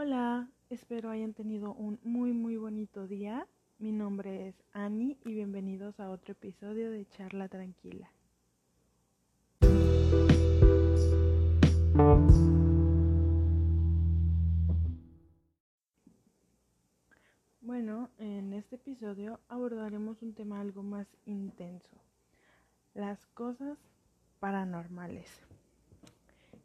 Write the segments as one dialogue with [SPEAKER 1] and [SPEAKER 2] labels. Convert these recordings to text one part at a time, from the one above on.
[SPEAKER 1] Hola, espero hayan tenido un muy muy bonito día. Mi nombre es Annie y bienvenidos a otro episodio de Charla Tranquila. Bueno, en este episodio abordaremos un tema algo más intenso, las cosas paranormales.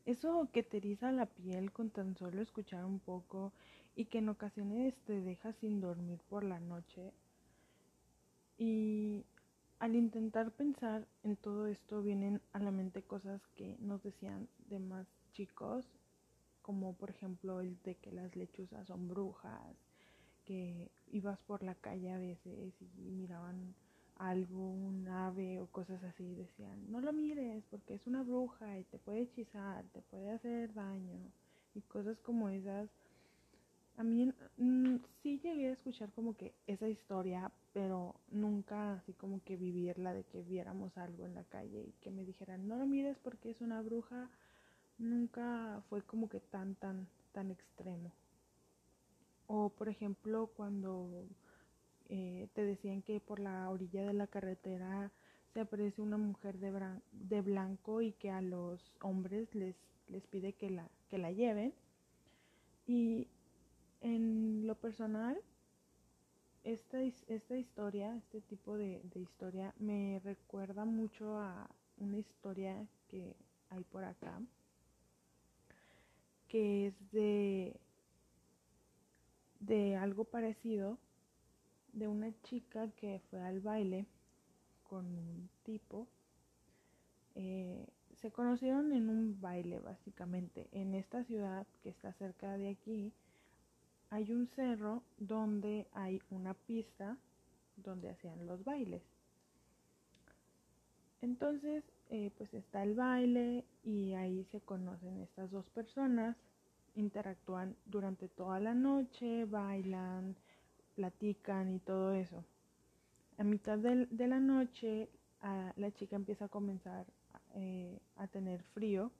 [SPEAKER 1] Eso que te eriza la piel con tan solo escuchar un poco y que en ocasiones te deja sin dormir por la noche. Y al intentar pensar en todo esto vienen a la mente cosas que nos decían de más chicos, como por ejemplo el de que las lechuzas son brujas, que ibas por la calle a veces y miraban algo, un ave o cosas así, decían, no lo mires porque es una bruja y te puede hechizar, te puede hacer daño y cosas como esas. A mí mm, sí llegué a escuchar como que esa historia, pero nunca así como que vivirla de que viéramos algo en la calle y que me dijeran, no lo mires porque es una bruja, nunca fue como que tan, tan, tan extremo. O por ejemplo cuando eh, te decían que por la orilla de la carretera se aparece una mujer de, blanco y que a los hombres les, les pide que la, que la lleven. Y en lo personal, esta, esta historia, este tipo de, de historia, me recuerda mucho a una historia que hay por acá, que es de, de algo parecido de una chica que fue al baile con un tipo. Eh, se conocieron en un baile básicamente. En esta ciudad que está cerca de aquí hay un cerro donde hay una pista donde hacían los bailes. Entonces, eh, pues está el baile y ahí se conocen estas dos personas, interactúan durante toda la noche, bailan, platican y todo eso. A mitad de, la noche la chica empieza a comenzar eh, a tener frío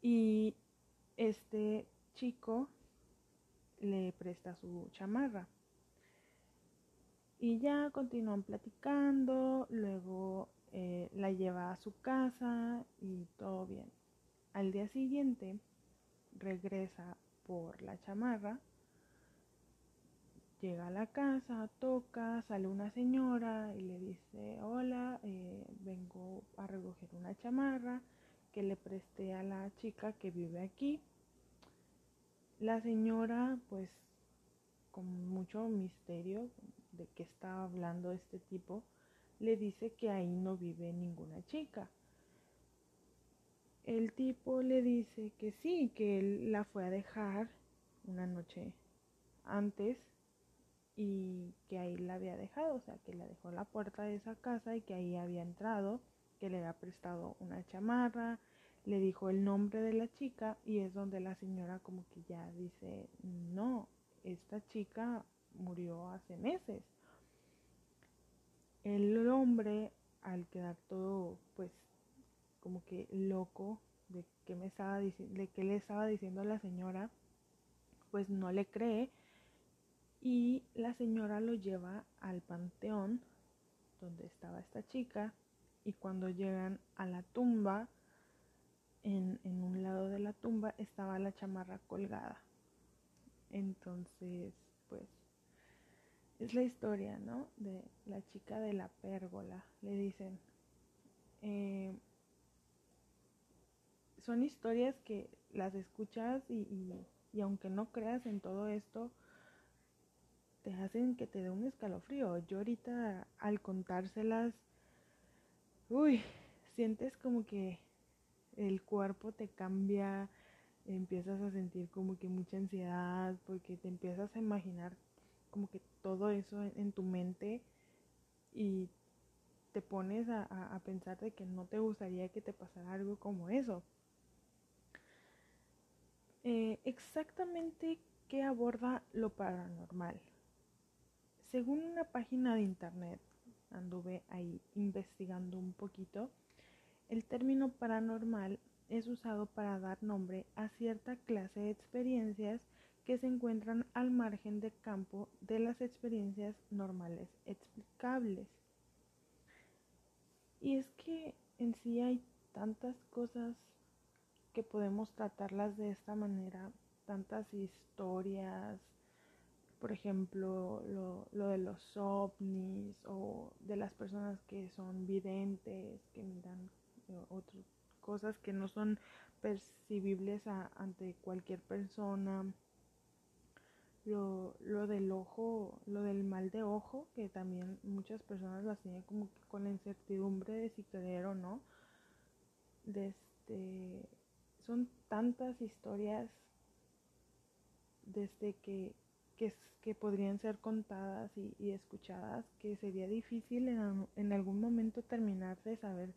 [SPEAKER 1] y este chico le presta su chamarra. Y ya continúan platicando, luego eh, la lleva a su casa y todo bien. Al día siguiente regresa por la chamarra Llega a la casa, toca, sale una señora y le dice, hola, eh, vengo a recoger una chamarra que le presté a la chica que vive aquí. La señora, pues, con mucho misterio de qué está hablando este tipo, le dice que ahí no vive ninguna chica. El tipo le dice que sí, que él la fue a dejar una noche antes y que ahí la había dejado, o sea, que la dejó la puerta de esa casa y que ahí había entrado, que le había prestado una chamarra, le dijo el nombre de la chica y es donde la señora como que ya dice, no, esta chica murió hace meses. El hombre, al quedar todo, pues, como que loco de que me estaba diciendo, de que le estaba diciendo a la señora, pues no le cree y la señora lo lleva al panteón donde estaba esta chica y cuando llegan a la tumba, en, un lado de la tumba estaba la chamarra colgada. Entonces, pues, es la historia, ¿no? De la chica de la pérgola, le dicen. Eh, son historias que las escuchas y, y aunque no creas en todo esto, te hacen que te dé un escalofrío. Yo ahorita al contárselas, uy, sientes como que el cuerpo te cambia, empiezas a sentir como que mucha ansiedad, porque te empiezas a imaginar como que todo eso en, tu mente y te pones a, pensar de que no te gustaría que te pasara algo como eso. Eh, exactamente qué aborda lo paranormal. Según una página de internet, anduve ahí investigando un poquito, el término paranormal es usado para dar nombre a cierta clase de experiencias que se encuentran al margen del campo de las experiencias normales explicables. Y es que en sí hay tantas cosas que podemos tratarlas de esta manera, tantas historias, por ejemplo, lo, lo, de los ovnis o de las personas que son videntes, que miran eh, otras cosas que no son percibibles ante cualquier persona lo, lo del ojo, lo del mal de ojo, que también muchas personas las tienen como que con la incertidumbre de si creer o no. Desde, son tantas historias desde que, que, podrían ser contadas y, escuchadas que sería difícil en, algún momento terminar de saber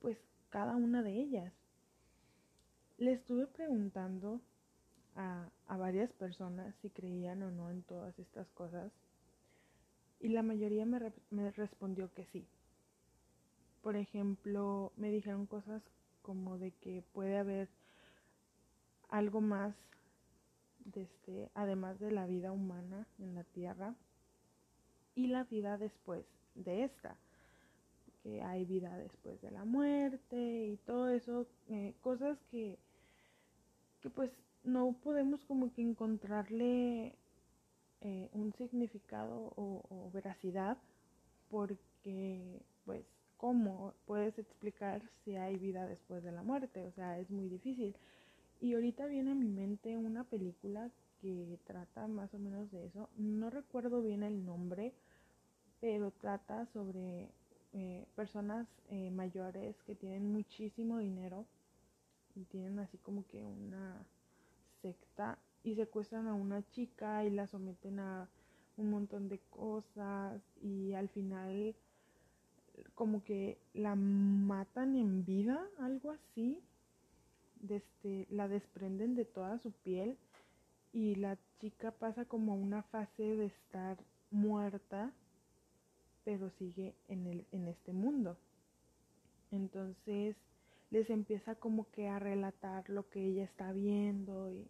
[SPEAKER 1] pues cada una de ellas. Le estuve preguntando a, varias personas si creían o no en todas estas cosas y la mayoría me respondió que sí. Por ejemplo, me dijeron cosas como de que puede haber algo más desde, además de la vida humana en la tierra y la vida después de esta que hay vida después de la muerte y todo eso eh, cosas que que pues no podemos como que encontrarle eh, un significado o, o, veracidad porque pues cómo puedes explicar si hay vida después de la muerte o sea es muy difícil y ahorita viene a mi mente una película que trata más o menos de eso no recuerdo bien el nombre pero trata sobre eh, personas eh, mayores que tienen muchísimo dinero y tienen así como que una secta y secuestran a una chica y la someten a un montón de cosas y al final como que la matan en vida, algo así. La desprenden de toda su piel y la chica pasa como una fase de estar muerta, pero sigue en, el, en este mundo. Entonces les empieza como que a relatar lo que ella está viendo y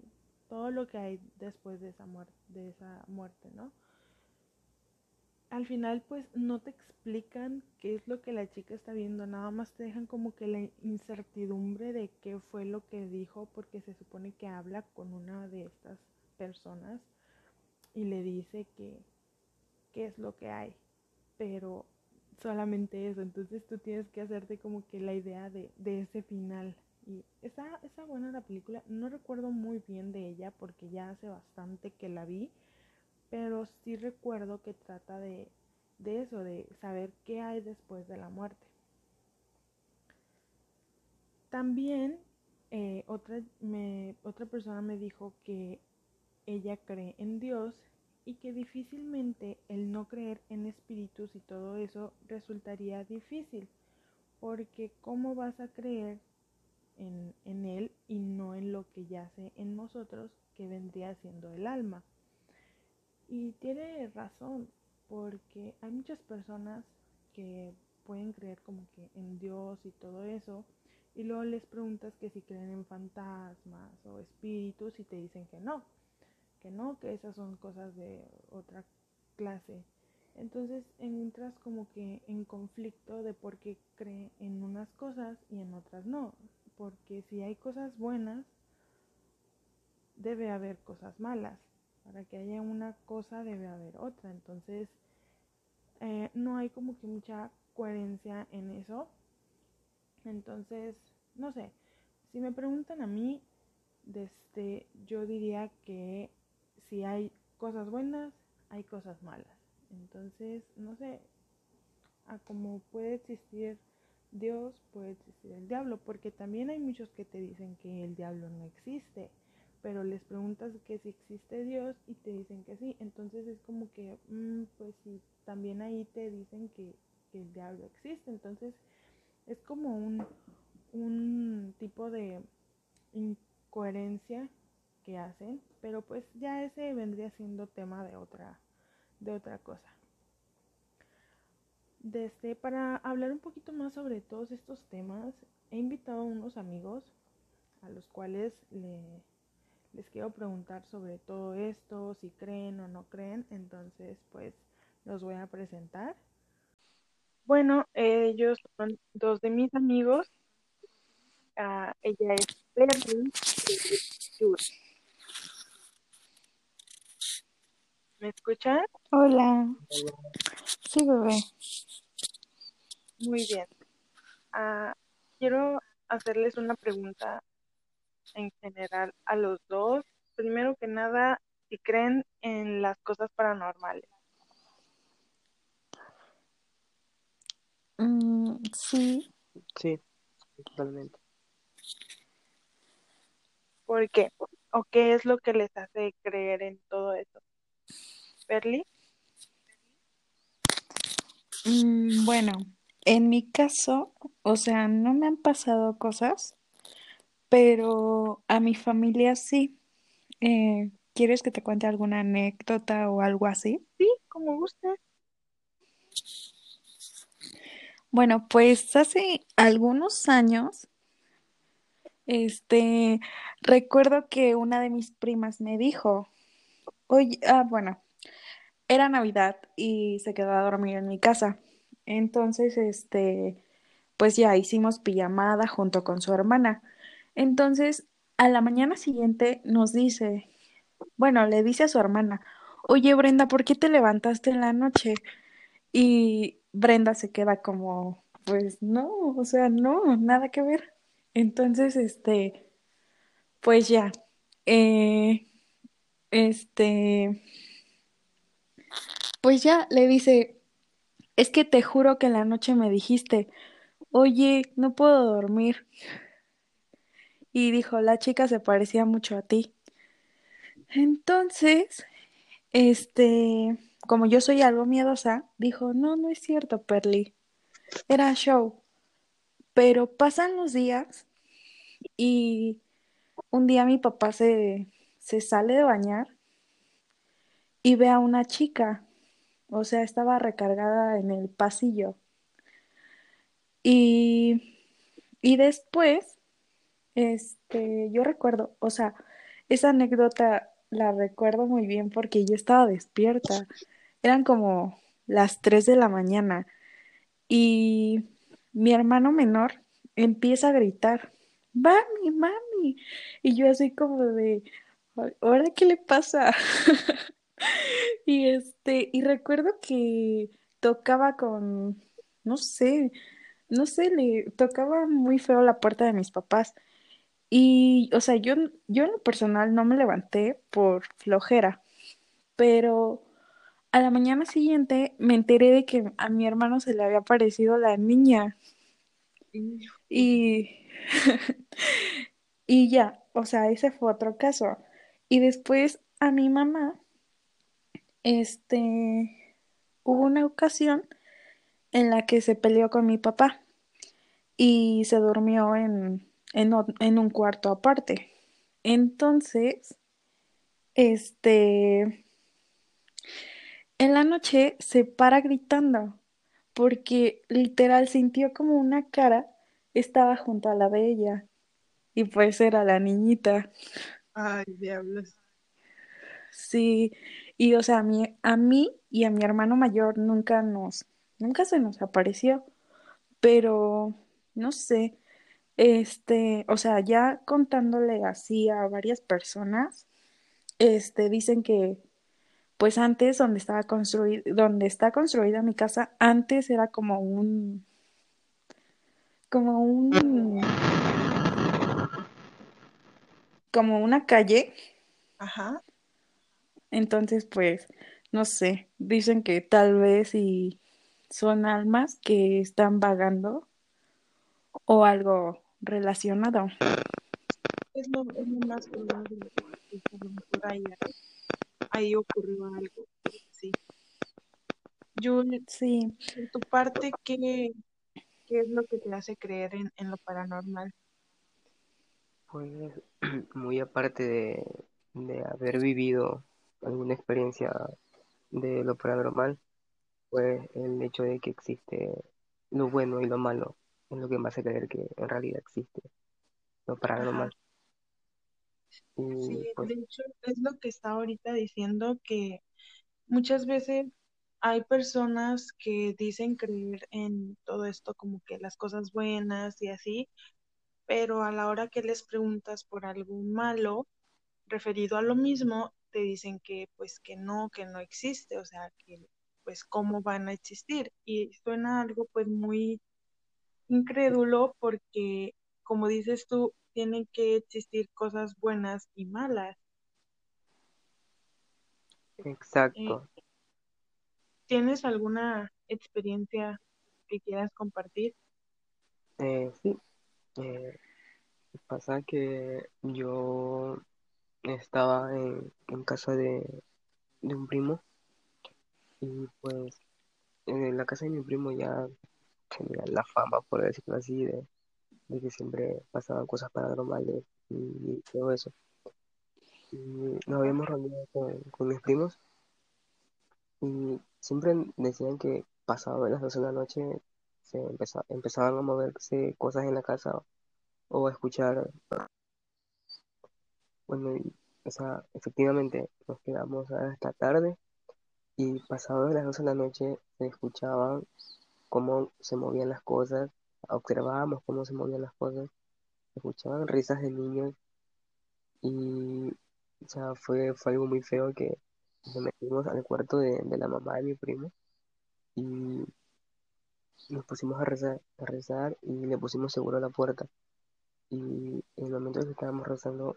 [SPEAKER 1] todo lo que hay después de esa muerte, de esa muerte, ¿no? Al final pues no te explican qué es lo que la chica está viendo, nada más te dejan como que la incertidumbre de qué fue lo que dijo porque se supone que habla con una de estas personas y le dice que qué es lo que hay, pero solamente eso. Entonces tú tienes que hacerte como que la idea de, de ese final. Y está, está buena la película. No recuerdo muy bien de ella porque ya hace bastante que la vi. Pero sí recuerdo que trata de, de eso, de saber qué hay después de la muerte. También eh, otra, me, otra persona me dijo que ella cree en Dios y que difícilmente el no creer en espíritus y todo eso resultaría difícil, porque ¿cómo vas a creer en, en él y no en lo que yace en nosotros, que vendría siendo el alma? Y tiene razón, porque hay muchas personas que pueden creer como que en Dios y todo eso, y luego les preguntas que si creen en fantasmas o espíritus y te dicen que no que no, que esas son cosas de otra clase. Entonces entras como que en conflicto de por qué cree en unas cosas y en otras no. Porque si hay cosas buenas, debe haber cosas malas. Para que haya una cosa debe haber otra. Entonces eh, no hay como que mucha coherencia en eso. Entonces, no sé, si me preguntan a mí, desde, yo diría que si hay cosas buenas, hay cosas malas. Entonces, no sé, a como puede existir Dios, puede existir el diablo, porque también hay muchos que te dicen que el diablo no existe, pero les preguntas que si existe Dios y te dicen que sí, entonces es como que, mmm, pues sí, también ahí te dicen que, que, el diablo existe, entonces es como un, un tipo de incoherencia que hacen, pero pues ya ese vendría siendo tema de otra, de otra cosa. Desde, para hablar un poquito más sobre todos estos temas, he invitado a unos amigos a los cuales le, les quiero preguntar sobre todo esto, si creen o no creen, entonces pues los voy a presentar. Bueno, ellos son dos de mis amigos. Uh, ella es Perry y ¿Me escuchan?
[SPEAKER 2] Hola. Sí, bebé.
[SPEAKER 1] Muy bien. Uh, quiero hacerles una pregunta en general a los dos. Primero que nada, si creen en las cosas paranormales.
[SPEAKER 2] Mm, sí.
[SPEAKER 3] Sí, totalmente.
[SPEAKER 1] ¿Por qué? ¿O qué es lo que les hace creer en todo eso? ¿Perly?
[SPEAKER 2] Mm, bueno, en mi caso, o sea, no me han pasado cosas, pero a mi familia sí. Eh, ¿Quieres que te cuente alguna anécdota o algo así?
[SPEAKER 1] Sí, como guste.
[SPEAKER 2] Bueno, pues hace algunos años, este, recuerdo que una de mis primas me dijo, oye, ah, bueno, era Navidad y se quedó a dormir en mi casa. Entonces, este, pues ya hicimos pijamada junto con su hermana. Entonces, a la mañana siguiente nos dice, bueno, le dice a su hermana, oye Brenda, ¿por qué te levantaste en la noche? Y Brenda se queda como, pues no, o sea, no, nada que ver. Entonces, este, pues ya, eh, este, pues ya le dice, es que te juro que en la noche me dijiste, oye, no puedo dormir. Y dijo, la chica se parecía mucho a ti. Entonces, este, como yo soy algo miedosa, dijo, no, no es cierto, Perly. Era show. Pero pasan los días y un día mi papá se, se sale de bañar y ve a una chica. O sea, estaba recargada en el pasillo. Y, y después, este, yo recuerdo, o sea, esa anécdota la recuerdo muy bien porque yo estaba despierta. Eran como las 3 de la mañana y mi hermano menor empieza a gritar, mami, mami. Y yo así como de, ¿ahora qué le pasa? y este, y recuerdo que tocaba con, no sé, no sé, le tocaba muy feo la puerta de mis papás. Y, o sea, yo, yo en lo personal no me levanté por flojera, pero a la mañana siguiente me enteré de que a mi hermano se le había aparecido la niña. Y, y ya, o sea, ese fue otro caso. Y después a mi mamá, este, hubo una ocasión en la que se peleó con mi papá y se durmió en, en, en un cuarto aparte. Entonces, este, en la noche se para gritando porque literal sintió como una cara estaba junto a la de ella y pues era la niñita.
[SPEAKER 1] Ay, diablos.
[SPEAKER 2] Sí, y o sea, a mí, a mí y a mi hermano mayor nunca nos, nunca se nos apareció, pero no sé, este, o sea, ya contándole así a varias personas, este, dicen que pues antes donde estaba construida, donde está construida mi casa, antes era como un, como un, como una calle.
[SPEAKER 1] Ajá.
[SPEAKER 2] Entonces, pues, no sé, dicen que tal vez y son almas que están vagando o algo relacionado.
[SPEAKER 1] Es lo, es lo más probable que a lo mejor ahí, ahí ocurrió algo. Sí. Jules,
[SPEAKER 2] Sí.
[SPEAKER 1] en tu parte, ¿qué, qué es lo que te hace creer en, en lo paranormal?
[SPEAKER 3] Pues muy aparte de, de haber vivido alguna experiencia de lo paranormal, pues el hecho de que existe lo bueno y lo malo es lo que me hace creer que en realidad existe lo paranormal. Y
[SPEAKER 1] Sí,
[SPEAKER 3] pues
[SPEAKER 1] de hecho es lo que está ahorita diciendo que muchas veces hay personas que dicen creer en todo esto como que las cosas buenas y así, pero a la hora que les preguntas por algo malo referido a lo mismo, te dicen que pues que no, que no existe, o sea, que pues cómo van a existir. Y suena algo pues muy incrédulo porque, como dices tú, tienen que existir cosas buenas y malas. Eh,
[SPEAKER 3] exacto.
[SPEAKER 1] ¿tienes alguna experiencia que quieras compartir?
[SPEAKER 3] Eh, sí, eh, pasa que yo estaba en, en casa de, de un primo y pues en la casa de mi primo ya tenía la fama, por decirlo así, de, de que siempre pasaban cosas paranormales y todo eso. Y nos habíamos reunido con, mis primos y siempre decían que pasado las 12 de la noche se empeza- empezaban a moverse cosas en la casa o a escuchar, bueno, o sea, efectivamente nos quedamos hasta tarde y pasado las 12 de la noche se escuchaban cómo se movían las cosas, observábamos cómo se movían las cosas, escuchaban risas de niños y, o sea, fue, fue algo muy feo que nos metimos al cuarto de, de la mamá de mi primo y nos pusimos a rezar, a rezar y le pusimos seguro a la puerta. Y en el momento en que estábamos rezando,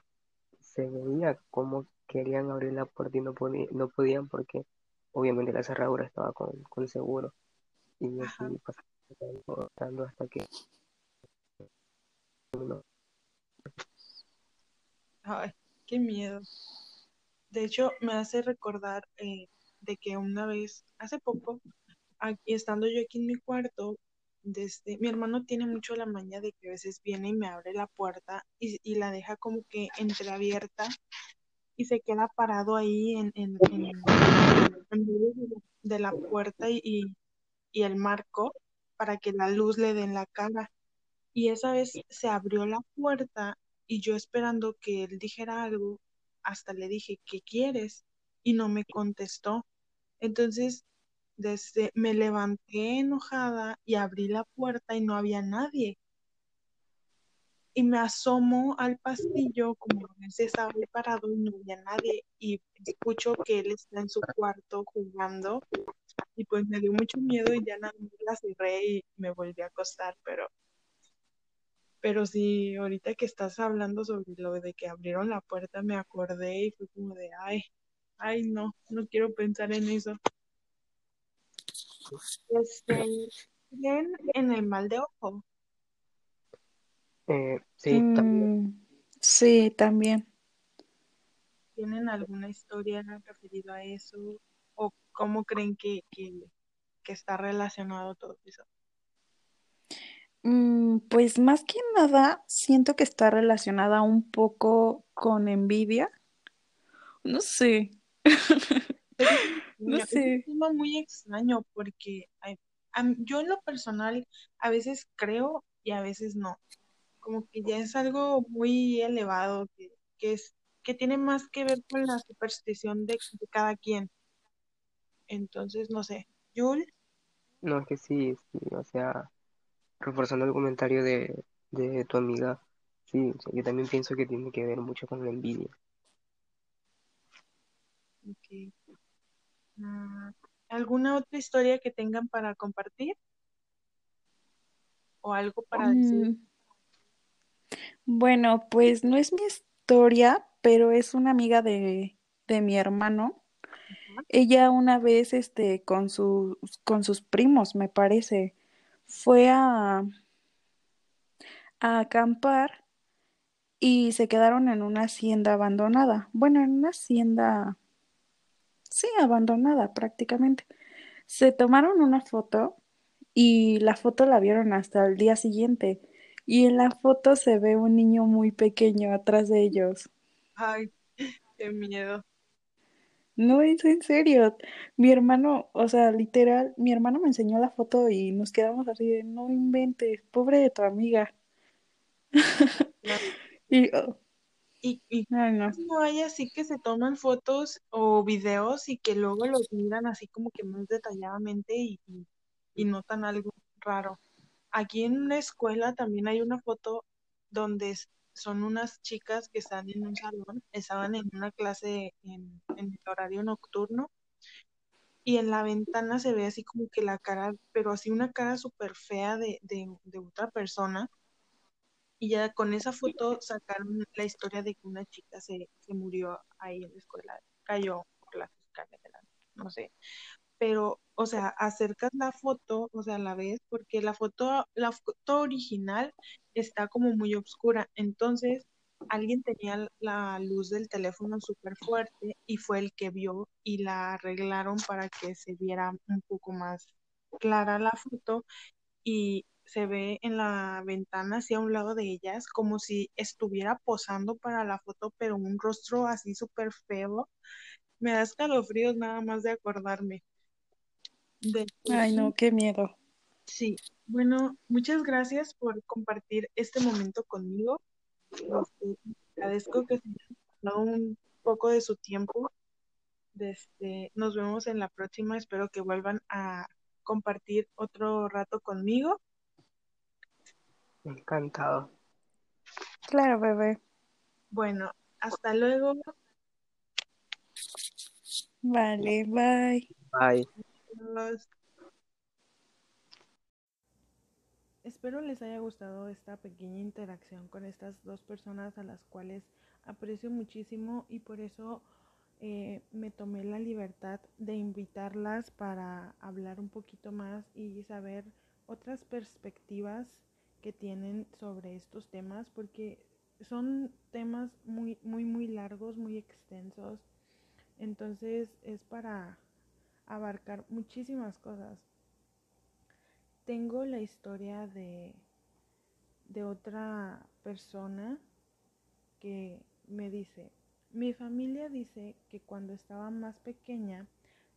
[SPEAKER 3] se veía cómo querían abrir la puerta y no, poni- no podían porque obviamente la cerradura estaba con, con seguro. Y
[SPEAKER 1] Ajá.
[SPEAKER 3] así pasando pasando hasta que
[SPEAKER 1] Ay, qué miedo. De hecho, me hace recordar eh, de que una vez, hace poco, aquí, estando yo aquí en mi cuarto, desde, mi hermano tiene mucho la maña de que a veces viene y me abre la puerta y, y la deja como que entreabierta y se queda parado ahí en, en, en, de la de la puerta y, y, y el marco para que la luz le dé en la cara. Y esa vez se abrió la puerta y yo esperando que él dijera algo, hasta le dije, ¿qué quieres? Y no me contestó. Entonces, desde me levanté enojada y abrí la puerta y no había nadie. Y me asomo al pasillo, como estaba ahí parado y no había nadie. Y escucho que él está en su cuarto jugando. Y pues me dio mucho miedo y ya nada más la cerré y me volví a acostar. Pero, pero sí, ahorita que estás hablando sobre lo de que abrieron la puerta, me acordé y fue como de, ay, ay, no, no quiero pensar en eso. Este, ¿creen en el mal de ojo?
[SPEAKER 3] Eh, sí, también,
[SPEAKER 2] Mm, sí, también.
[SPEAKER 1] ¿Tienen alguna historia referida a eso? ¿O cómo creen que, que, que está relacionado todo eso?
[SPEAKER 2] Mm, pues más que nada, siento que está relacionada un poco con envidia. No sé, no
[SPEAKER 1] extraño, es un
[SPEAKER 2] sé.
[SPEAKER 1] tema muy extraño porque ay, am- yo en lo personal a veces creo y a veces no. Como que ya es algo muy elevado que, que es, que tiene más que ver con la superstición de, de cada quien. Entonces, no sé. Yul,
[SPEAKER 3] no es que sí, sí, o sea, reforzando el comentario de, de tu amiga, sí, o sea, yo también pienso que tiene que ver mucho con la envidia.
[SPEAKER 1] ok. Ah, ¿alguna otra historia que tengan para compartir o algo para decir?
[SPEAKER 2] Bueno, pues no es mi historia, pero es una amiga de, de mi hermano. Ella una vez, este, con sus, con sus primos, me parece, fue a, a acampar y se quedaron en una hacienda abandonada. Bueno, en una hacienda, sí, abandonada prácticamente. Se tomaron una foto y la foto la vieron hasta el día siguiente. Y en la foto se ve un niño muy pequeño atrás de ellos.
[SPEAKER 1] Ay, qué miedo.
[SPEAKER 2] No es en serio. Mi hermano, o sea, literal, mi hermano me enseñó la foto y nos quedamos así de, no inventes, pobre de tu amiga. Y, oh,
[SPEAKER 1] Y, y
[SPEAKER 2] Ay, no.
[SPEAKER 1] no hay así que se toman fotos o videos y que luego los miran así como que más detalladamente y, y- y notan algo raro. Aquí en una escuela también hay una foto donde son unas chicas que están en un salón, estaban en una clase en, el horario nocturno y en la ventana se ve así como que la cara, pero así una cara súper fea de, de, de otra persona. Y ya con esa foto sacaron la historia de que una chica se, se murió ahí en la escuela, cayó por las escaleras, no sé. Pero, o sea, acercas la foto, o sea, la ves, porque la foto, la foto original está como muy oscura. Entonces, alguien tenía la luz del teléfono súper fuerte y fue el que vio y la arreglaron para que se viera un poco más clara la foto y se ve en la ventana así a un lado de ellas como si estuviera posando para la foto, pero un rostro así súper feo. Me da escalofríos nada más de acordarme. De
[SPEAKER 2] Ay, no, qué miedo.
[SPEAKER 1] Sí, bueno, muchas gracias por compartir este momento conmigo. Este, agradezco que se dado un poco de su tiempo. Este, nos vemos en la próxima. Espero que vuelvan a compartir otro rato conmigo.
[SPEAKER 3] Encantado.
[SPEAKER 2] Claro, bebé.
[SPEAKER 1] Bueno, hasta luego.
[SPEAKER 2] Vale, bye.
[SPEAKER 3] Bye.
[SPEAKER 1] Adiós. Espero les haya gustado esta pequeña interacción con estas dos personas a las cuales aprecio muchísimo y por eso eh, me tomé la libertad de invitarlas para hablar un poquito más y saber otras perspectivas que tienen sobre estos temas porque son temas muy muy muy largos, muy extensos. Entonces es para abarcar muchísimas cosas. Tengo la historia de, de otra persona que me dice, mi familia dice que cuando estaba más pequeña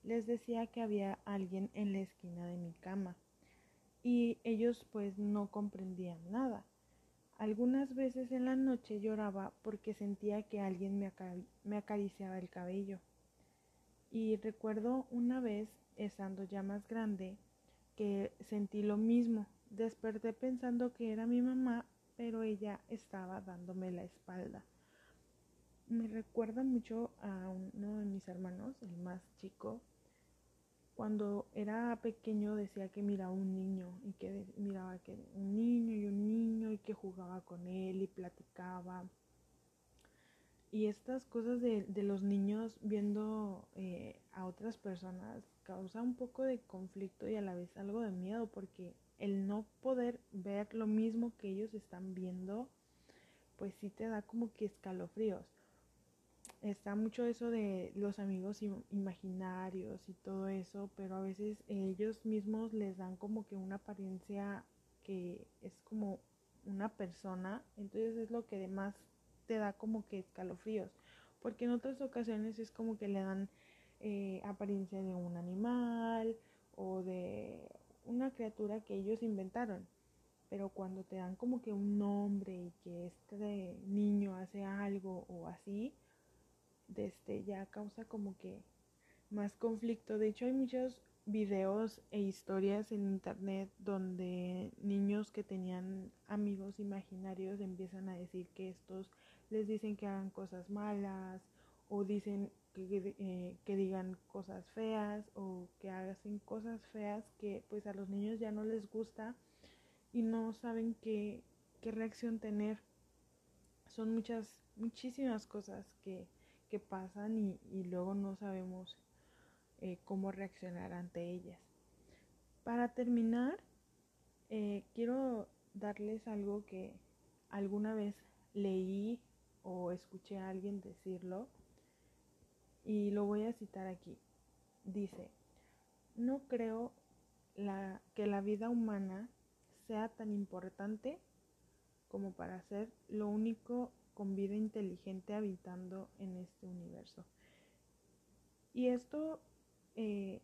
[SPEAKER 1] les decía que había alguien en la esquina de mi cama y ellos pues no comprendían nada. Algunas veces en la noche lloraba porque sentía que alguien me, me acariciaba el cabello. Y recuerdo una vez, estando ya más grande, que sentí lo mismo. Desperté pensando que era mi mamá, pero ella estaba dándome la espalda. Me recuerda mucho a uno de mis hermanos, el más chico. Cuando era pequeño decía que miraba un niño y que miraba que un niño y un niño y que jugaba con él y platicaba. Y estas cosas de, de los niños viendo eh, a otras personas causa un poco de conflicto y a la vez algo de miedo porque el no poder ver lo mismo que ellos están viendo, pues sí te da como que escalofríos. Está mucho eso de los amigos imaginarios y todo eso, pero a veces ellos mismos les dan como que una apariencia que es como una persona, entonces es lo que además te da como que escalofríos, porque en otras ocasiones es como que le dan eh, apariencia de un animal o de una criatura que ellos inventaron. Pero cuando te dan como que un nombre y que este niño hace algo o así, desde ya causa como que más conflicto. De hecho hay muchos videos e historias en internet donde niños que tenían amigos imaginarios empiezan a decir que estos les dicen que hagan cosas malas o dicen que, eh, que, digan cosas feas o que hacen cosas feas que pues a los niños ya no les gusta y no saben qué, qué reacción tener. Son muchas, muchísimas cosas que, que pasan y, y, luego no sabemos eh, cómo reaccionar ante ellas. Para terminar, eh, quiero darles algo que alguna vez leí o escuché a alguien decirlo y lo voy a citar aquí. Dice, no creo que la vida humana sea tan importante como para ser lo único con vida inteligente habitando en este universo. Y esto eh,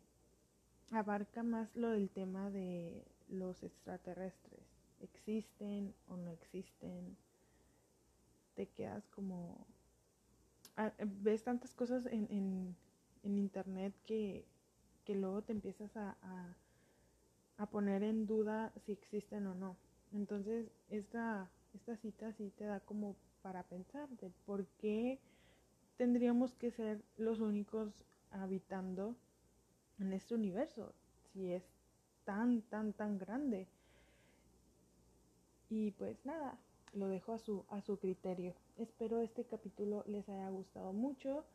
[SPEAKER 1] abarca más lo del tema de los extraterrestres. ¿Existen o no existen? Te quedas como ah, ves tantas cosas en, en, en internet que, que, luego te empiezas a, a, a, poner en duda si existen o no. Entonces, esta, esta cita sí te da como para pensar de por qué tendríamos que ser los únicos habitando en este universo, si es tan, tan, tan grande. Y pues nada, lo dejo a su, a su criterio. Espero este capítulo les haya gustado mucho.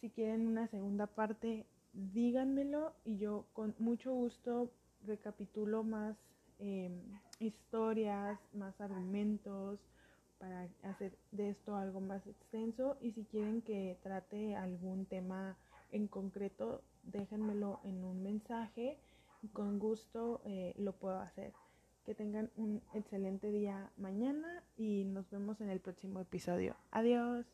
[SPEAKER 1] Si quieren una segunda parte, díganmelo y yo con mucho gusto recapitulo más eh, historias, más argumentos para hacer de esto algo más extenso y si quieren que trate algún tema en concreto, déjenmelo en un mensaje. Con gusto eh, lo puedo hacer. Que tengan un excelente día mañana y nos vemos en el próximo episodio. Adiós.